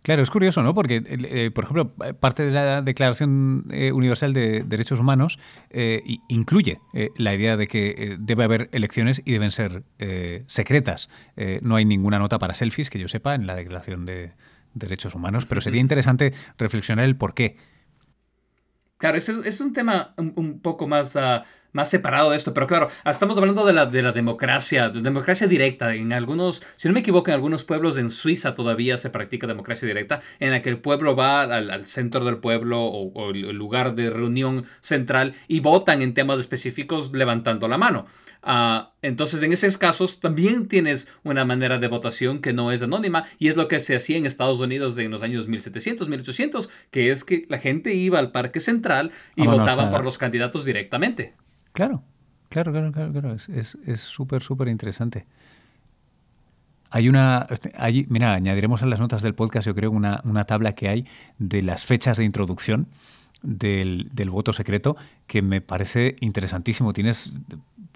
Claro, es curioso, ¿no? Porque, eh, por ejemplo, parte de la Declaración eh, Universal de Derechos Humanos eh, incluye la idea de que debe haber elecciones y deben ser secretas. no hay ninguna nota para selfies, que yo sepa, en la Declaración de Derechos Humanos, pero sería interesante reflexionar el por qué. Claro, es, es un tema un, poco más... Ah, más separado de esto, pero claro, estamos hablando de la, de la democracia, de democracia directa. En algunos, si no me equivoco, en algunos pueblos en Suiza todavía se practica democracia directa, en la que el pueblo va al, centro del pueblo o, el lugar de reunión central y votan en temas específicos levantando la mano. Uh, entonces, en esos casos, también tienes una manera de votación que no es anónima y es lo que se hacía en Estados Unidos en los años 1700, 1800, que es que la gente iba al Parque Central y ah, votaba por los candidatos directamente. Claro, claro, claro, claro, claro. Es súper, súper interesante. Hay una. Este, mira, añadiremos a las notas del podcast, yo creo, una, una tabla que hay de las fechas de introducción del, del, voto secreto que me parece interesantísimo. Tienes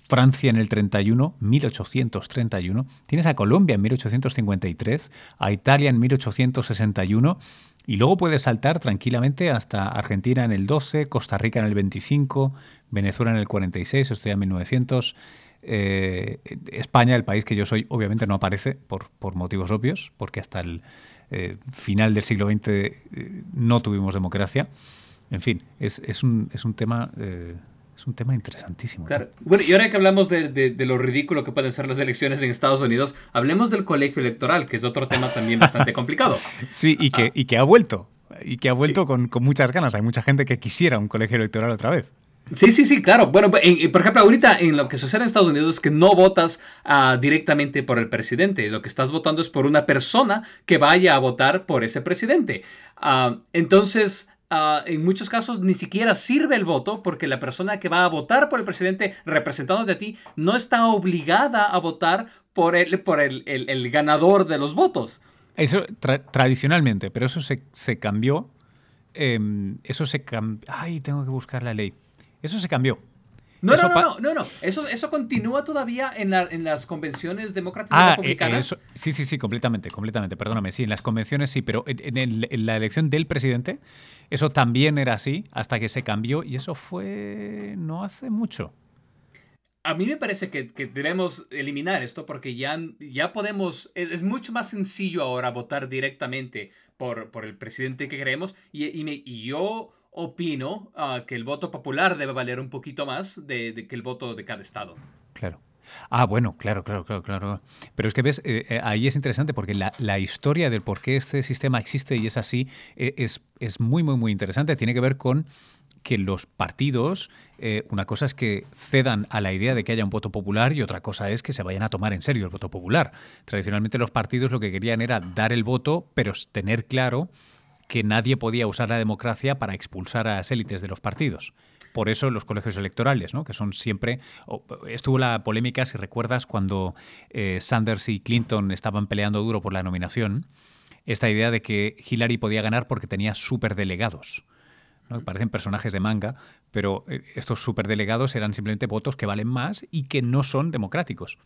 Francia en el 31, 1831. Tienes a Colombia en 1853, a Italia en 1861 y luego puedes saltar tranquilamente hasta Argentina en el 12, Costa Rica en el 25, Venezuela en el 46, estoy en 1900. Eh, España, el país que yo soy, obviamente no aparece por, por motivos obvios, porque hasta el eh, final del siglo XX eh, no tuvimos democracia. En fin, es, es, un, es un tema es un tema interesantísimo. Claro. Bueno, y ahora que hablamos de, de, lo ridículo que pueden ser las elecciones en Estados Unidos, hablemos del colegio electoral, que es otro tema también bastante complicado. Sí, y que, y que ha vuelto. Y que ha vuelto con, con muchas ganas. Hay mucha gente que quisiera un colegio electoral otra vez. Sí, sí, sí, claro. Bueno, por ejemplo, ahorita en lo que sucede en Estados Unidos es que no votas uh, directamente por el presidente. Lo que estás votando es por una persona que vaya a votar por ese presidente. Uh, entonces, Ah, en muchos casos ni siquiera sirve el voto porque la persona que va a votar por el presidente representándote a ti no está obligada a votar por el, por el, el, ganador de los votos. Eso tradicionalmente, pero eso se, se cambió. Em, eso se cambió. Ay, tengo que buscar la ley. Eso se cambió. No, no, no, no, no, Eso, eso continúa todavía en, las convenciones democráticas ah, eh, republicanas. sí, sí, sí, completamente, completamente. Perdóname, sí, en las convenciones sí, pero en, la elección del presidente eso también era así hasta que se cambió y eso fue no hace mucho. A mí me parece que, debemos eliminar esto porque ya, ya podemos, es, mucho más sencillo ahora votar directamente por, por el presidente que queremos y, y, y yo opino ah, que el voto popular debe valer un poquito más de, que el voto de cada estado. Claro. Ah, bueno, claro, claro, claro, claro. Pero es que ves, eh, eh, ahí es interesante porque la, historia del por qué este sistema existe y es así eh, es, es, muy, muy, muy interesante. Tiene que ver con que los partidos, una cosa es que cedan a la idea de que haya un voto popular y otra cosa es que se vayan a tomar en serio el voto popular. Tradicionalmente los partidos lo que querían era dar el voto, pero tener claro que nadie podía usar la democracia para expulsar a las élites de los partidos. Por eso los colegios electorales, ¿no? que son siempre... Estuvo la polémica, si recuerdas, cuando eh, Sanders y Clinton estaban peleando duro por la nominación, esta idea de que Hillary podía ganar porque tenía superdelegados. ¿no? Parecen personajes de manga, pero eh, estos superdelegados eran simplemente votos que valen más y que no son democráticos.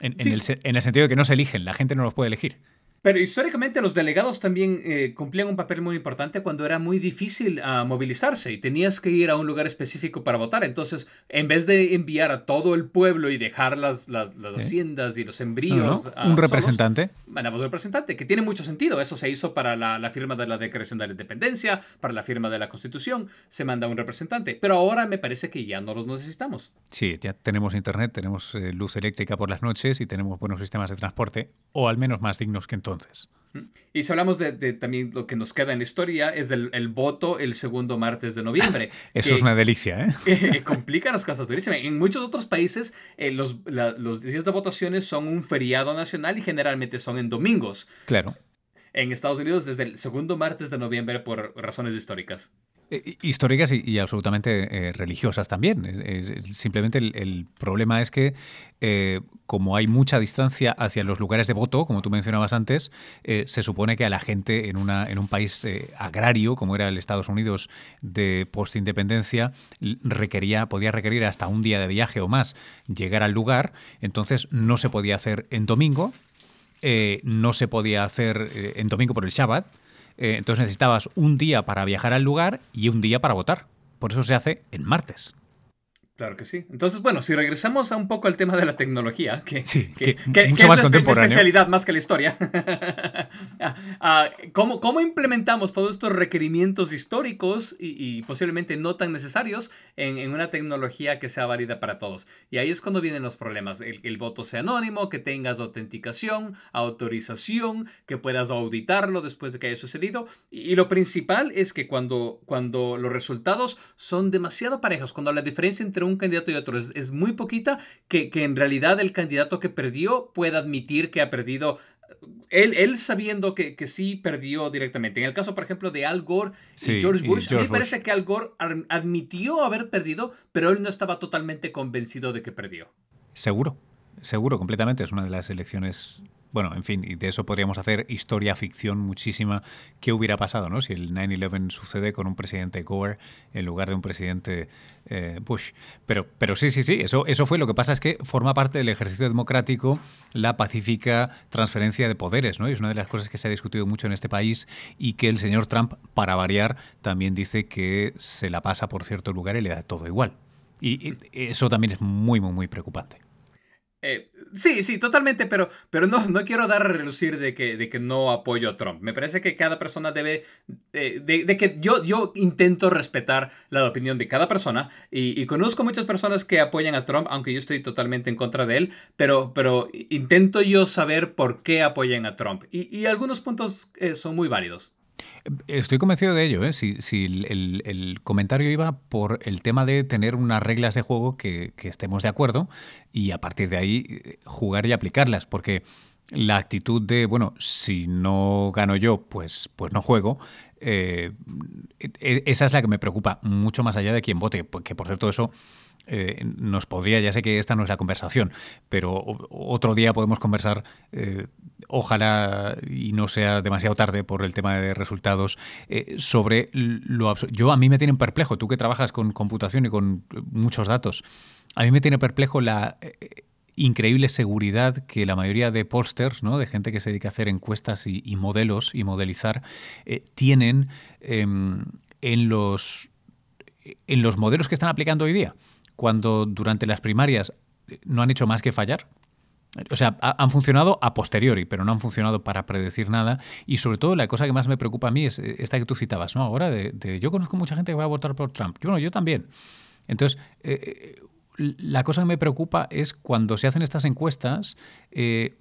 En, el, en el sentido de que no se eligen, la gente no los puede elegir. Pero históricamente los delegados también eh, cumplían un papel muy importante cuando era muy difícil uh, movilizarse y tenías que ir a un lugar específico para votar. Entonces, en vez de enviar a todo el pueblo y dejar las, las, las haciendas y los embríos... un representante. mandamos un representante, que tiene mucho sentido. Eso se hizo para la, la, firma de la Declaración de la Independencia, para la firma de la Constitución, se manda un representante. Pero ahora me parece que ya no los necesitamos. Sí, ya tenemos internet, tenemos eh, luz eléctrica por las noches y tenemos buenos sistemas de transporte, o al menos más dignos que entonces. Y si hablamos de, también lo que nos queda en la historia, es el, voto el segundo martes de noviembre. Eso es una delicia, ¿eh? eh complica las cosas durísimas. En muchos otros países, eh, los, los días de votaciones son un feriado nacional y generalmente son en domingos. Claro. En Estados Unidos, desde el segundo martes de noviembre por razones históricas. Eh, históricas y, absolutamente eh, religiosas también. simplemente el, problema es que eh, como hay mucha distancia hacia los lugares de voto, como tú mencionabas antes, se supone que a la gente en, una, en un país agrario, como era el Estados Unidos de postindependencia, requería, podía requerir hasta un día de viaje o más llegar al lugar, entonces no se podía hacer en domingo, no se podía hacer en domingo por el Shabbat, entonces necesitabas un día para viajar al lugar y un día para votar. Por eso se hace en martes. Claro que sí. Entonces, bueno, si regresamos a un poco al tema de la tecnología, que, sí, que, mucho más es contemporáneo. especialidad más que la historia, ah, ¿cómo, ¿cómo, implementamos todos estos requerimientos históricos y, posiblemente no tan necesarios en, en, una tecnología que sea válida para todos? Y ahí es cuando vienen los problemas. El, el voto sea anónimo, que tengas autenticación, autorización, que puedas auditarlo después de que haya sucedido. Y, y lo principal es que cuando, cuando los resultados son demasiado parejos, cuando la diferencia entre un candidato y otro es, muy poquita, que, que, en realidad el candidato que perdió pueda admitir que ha perdido. Él, él sabiendo que, que, sí perdió directamente. En el caso, por ejemplo, de Al Gore y George Bush, a mí me parece que Al Gore admitió haber perdido, pero él no estaba totalmente convencido de que perdió. Seguro, seguro, completamente. Es una de las elecciones bueno, en fin, y de eso podríamos hacer historia, ficción muchísima. ¿Qué hubiera pasado ¿no? si el 9-11 sucede con un presidente Gore en lugar de un presidente eh, Bush? Pero, pero sí, sí, sí, eso, eso fue. Lo que pasa es que forma parte del ejercicio democrático la pacífica transferencia de poderes, ¿no? Y es una de las cosas que se ha discutido mucho en este país y que el señor Trump, para variar, también dice que se la pasa por cierto lugar y le da todo igual. y eso también es muy, muy, muy preocupante. Eh, sí, sí, totalmente, pero, pero no, no quiero dar a relucir de que, de que no apoyo a Trump. Me parece que cada persona debe, eh, de, que yo, yo intento respetar la opinión de cada persona y, conozco muchas personas que apoyan a Trump, aunque yo estoy totalmente en contra de él, pero, pero intento yo saber por qué apoyan a Trump y, y algunos puntos eh, son muy válidos. Estoy convencido de ello. ¿eh? Si, si el, comentario iba por el tema de tener unas reglas de juego que, estemos de acuerdo y a partir de ahí eh, jugar y aplicarlas, porque la actitud de, bueno, si no gano yo, pues, pues no juego, eh, e, esa es la que me preocupa mucho más allá de quien vote, porque por cierto eso eh, nos podría, ya sé que esta no es la conversación, pero otro día podemos conversar, eh, ojalá y no sea demasiado tarde por el tema de resultados, eh, sobre lo Yo a mí me tienen perplejo, tú que trabajas con computación y con muchos datos, a mí me tiene perplejo la increíble seguridad que la mayoría de posters, ¿no? de gente que se dedica a hacer encuestas y, y modelos y modelizar, tienen em, en los en los modelos que están aplicando hoy día cuando durante las primarias no han hecho más que fallar? O sea, han funcionado a posteriori, pero no han funcionado para predecir nada. Y sobre todo, la cosa que más me preocupa a mí es eh, esta que tú citabas, ¿no? Ahora, de, yo conozco mucha gente que va a votar por Trump. Yo, bueno, yo también. Entonces, eh, eh, la cosa que me preocupa es cuando se hacen estas encuestas,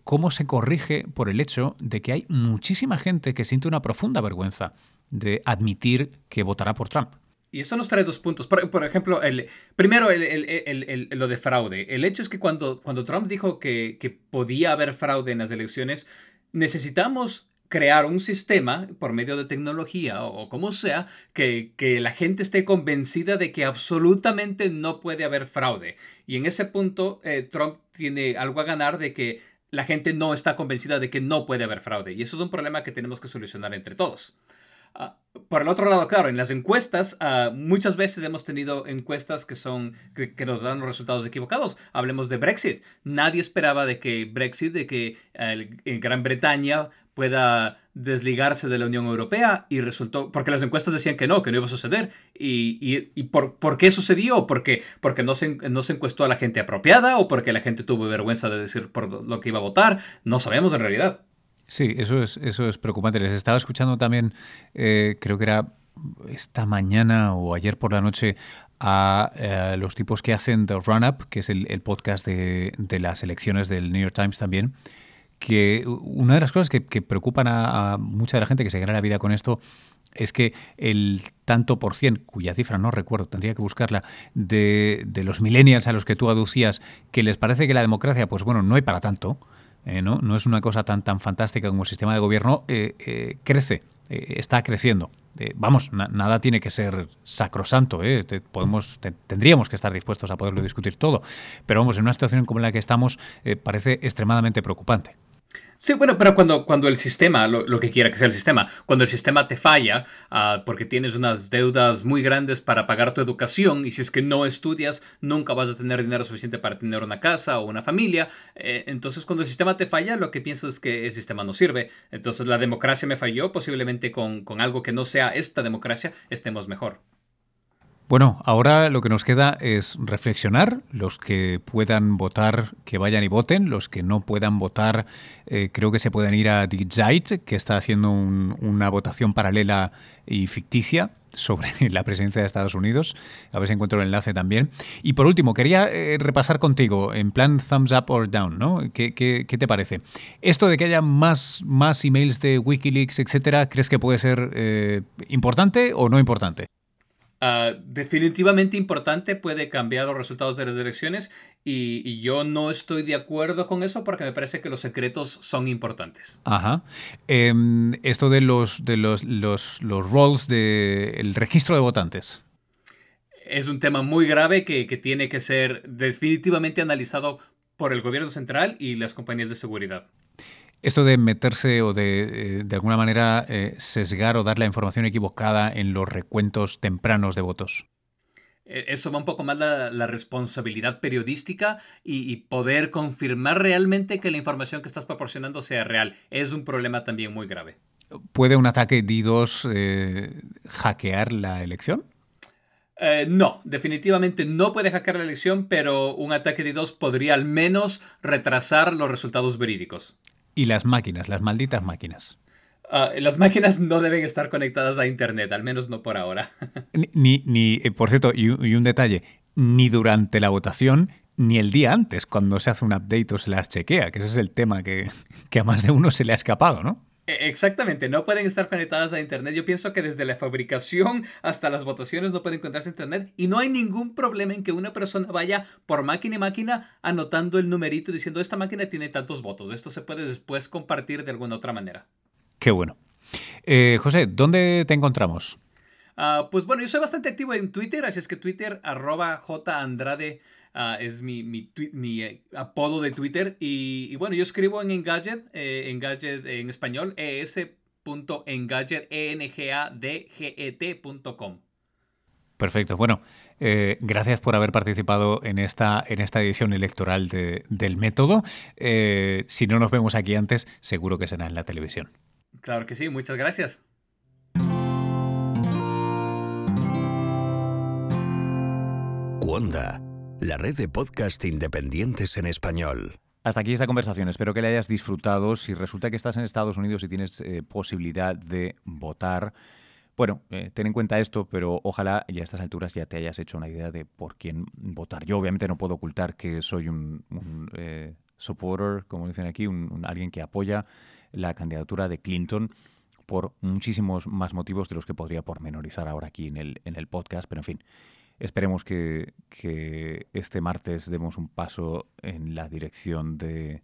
cómo se corrige por el hecho de que hay muchísima gente que siente una profunda vergüenza de admitir que votará por Trump. Y eso nos trae dos puntos. Por, ejemplo, el, primero, lo de fraude. El hecho es que cuando, cuando Trump dijo que, podía haber fraude en las elecciones, necesitamos crear un sistema por medio de tecnología o, como sea, que, que, la gente esté convencida de que absolutamente no puede haber fraude. Y en ese punto, eh, Trump tiene algo a ganar de que la gente no está convencida de que no puede haber fraude. Y eso es un problema que tenemos que solucionar entre todos. Ah, por el otro lado, claro, en las encuestas, uh, muchas veces hemos tenido encuestas que son que, nos dan resultados equivocados. Hablemos de Brexit. Nadie esperaba de que Brexit, de que en Gran Bretaña pueda desligarse de la Unión Europea y resultó, porque las encuestas decían que no, que no iba a suceder. ¿Y, y, y por, por, qué sucedió? ¿Porque, porque no, se, no se encuestó a la gente apropiada o porque la gente tuvo vergüenza de decir por lo que iba a votar? No sabemos en realidad. Sí, eso es, eso es preocupante. Les estaba escuchando también, eh, creo que era esta mañana o ayer por la noche, a eh, los tipos que hacen The Run Up, que es el, podcast de, las elecciones del New York Times también, que una de las cosas que, preocupan a, mucha de la gente que se gana la vida con esto es que el tanto por cien, cuya cifra no recuerdo, tendría que buscarla, de, de los millennials a los que tú aducías, que les parece que la democracia, pues bueno, no hay para tanto, eh, ¿no? no es una cosa tan, tan fantástica como el sistema de gobierno, eh, eh, crece, está creciendo. vamos, nada tiene que ser sacrosanto, podemos, tendríamos que estar dispuestos a poderlo discutir todo, pero vamos, en una situación como la que estamos parece extremadamente preocupante. Sí, bueno, pero cuando, cuando el sistema, lo, que quiera que sea el sistema, cuando el sistema te falla ah, porque tienes unas deudas muy grandes para pagar tu educación y si es que no estudias, nunca vas a tener dinero suficiente para tener una casa o una familia, eh, entonces cuando el sistema te falla, lo que piensas es que el sistema no sirve. Entonces la democracia me falló, posiblemente con, con algo que no sea esta democracia estemos mejor. Bueno, ahora lo que nos queda es reflexionar. Los que puedan votar, que vayan y voten. Los que no puedan votar, eh, creo que se pueden ir a Die Zeit, que está haciendo una votación paralela y ficticia sobre la presidencia de Estados Unidos. A ver si encuentro el enlace también. Y por último, quería eh, repasar contigo, en plan thumbs up or down, ¿no? ¿Qué, te parece? Esto de que haya más, más emails de Wikileaks, etcétera, ¿crees que puede ser eh, importante o no importante? Ah, definitivamente importante, puede cambiar los resultados de las elecciones y, yo no estoy de acuerdo con eso porque me parece que los secretos son importantes. Ajá. Em, esto de los, de los, los, los roles del registro de votantes. Es un tema muy grave que, que tiene que ser definitivamente analizado por el gobierno central y las compañías de seguridad. Esto de meterse o de, eh, de alguna manera, eh, sesgar o dar la información equivocada en los recuentos tempranos de votos. E, eso va un poco más la, la responsabilidad periodística y, poder confirmar realmente que la información que estás proporcionando sea real. Es un problema también muy grave. ¿Puede un ataque DDoS eh, hackear la elección? no, definitivamente no puede hackear la elección, pero un ataque DDoS podría al menos retrasar los resultados verídicos. Y las máquinas, las malditas máquinas. Ah, las máquinas no deben estar conectadas a Internet, al menos no por ahora. ni, ni, eh, por cierto, y, un detalle, ni durante la votación, ni el día antes, cuando se hace un update o se las chequea, que ese es el tema que, que a más de uno se le ha escapado, ¿no? E, exactamente, no pueden estar conectadas a Internet. Yo pienso que desde la fabricación hasta las votaciones no pueden a Internet y no hay ningún problema en que una persona vaya por máquina y máquina anotando el numerito diciendo esta máquina tiene tantos votos. Esto se puede después compartir de alguna otra manera. Qué bueno. Eh, José, ¿dónde te encontramos? Ah, pues bueno, yo soy bastante activo en Twitter, así es que Twitter, arroba jandrade Ah, es mi, mi, mi, eh, apodo de Twitter. Y, bueno, yo escribo en Engadget, eh, Engadget en español, es.engadget, e e. Perfecto. Bueno, eh, gracias por haber participado en esta, en esta edición electoral de, del método. Si no nos vemos aquí antes, seguro que será en la televisión. Claro que sí, muchas gracias. Cuonda la red de podcast independientes en español. Hasta aquí esta conversación. Espero que la hayas disfrutado. Si resulta que estás en Estados Unidos y tienes eh, posibilidad de votar, bueno, eh, ten en cuenta esto, pero ojalá ya a estas alturas ya te hayas hecho una idea de por quién votar. Yo obviamente no puedo ocultar que soy un, eh, supporter, como dicen aquí, un, alguien que apoya la candidatura de Clinton por muchísimos más motivos de los que podría pormenorizar ahora aquí en el, en el podcast, pero en fin. Esperemos que, este martes demos un paso en la dirección de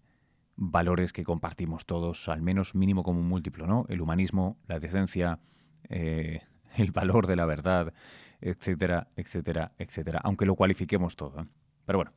valores que compartimos todos, al menos mínimo como un múltiplo, ¿no? El humanismo, la decencia, eh, el valor de la verdad, etcétera, etcétera, etcétera, aunque lo cualifiquemos todo. ¿eh? Pero bueno.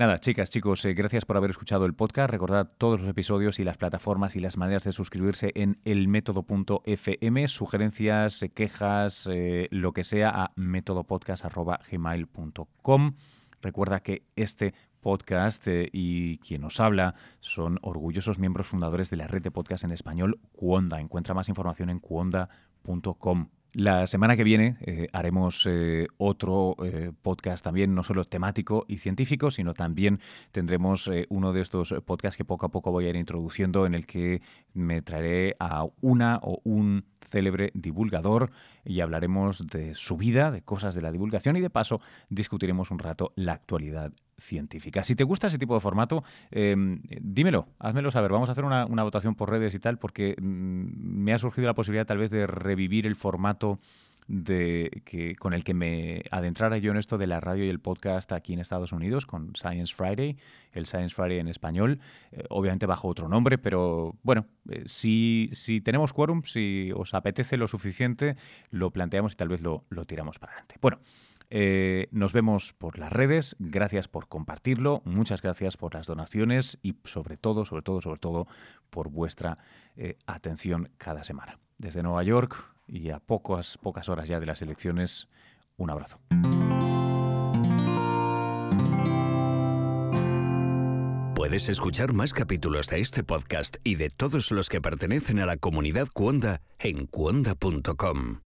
Nada, chicas, chicos, eh, gracias por haber escuchado el podcast. Recordad todos los episodios y las plataformas y las maneras de suscribirse en elmétodo.fm. Sugerencias, eh, quejas, eh, lo que sea a métodopodcast.gmail.com. Recuerda que este podcast y quien nos habla son orgullosos miembros fundadores de la red de podcast en español Cuonda. Encuentra más información en cuonda.com. La semana que viene eh, haremos eh, otro eh, podcast también, no solo temático y científico, sino también tendremos uno de estos podcasts que poco a poco voy a ir introduciendo en el que me traeré a una o un célebre divulgador y hablaremos de su vida, de cosas de la divulgación y de paso discutiremos un rato la actualidad Si te gusta ese tipo de formato, em, dímelo, házmelo saber. Vamos a hacer una, votación por redes y tal porque mm, me ha surgido la posibilidad tal vez de revivir el formato de que con el que me adentrara yo en esto de la radio y el podcast aquí en Estados Unidos con Science Friday, el Science Friday en español, eh, obviamente bajo otro nombre, pero bueno, eh, si, si, tenemos quórum, si os apetece lo suficiente, lo planteamos y tal vez lo, lo tiramos para adelante. Bueno, Eh, nos vemos por las redes. Gracias por compartirlo. Muchas gracias por las donaciones y sobre todo, sobre todo, sobre todo por vuestra eh, atención cada semana. Desde Nueva York y a pocas, pocas horas ya de las elecciones, un abrazo. Puedes escuchar más capítulos de este podcast y de todos los que pertenecen a la comunidad Cuonda en cuonda.com.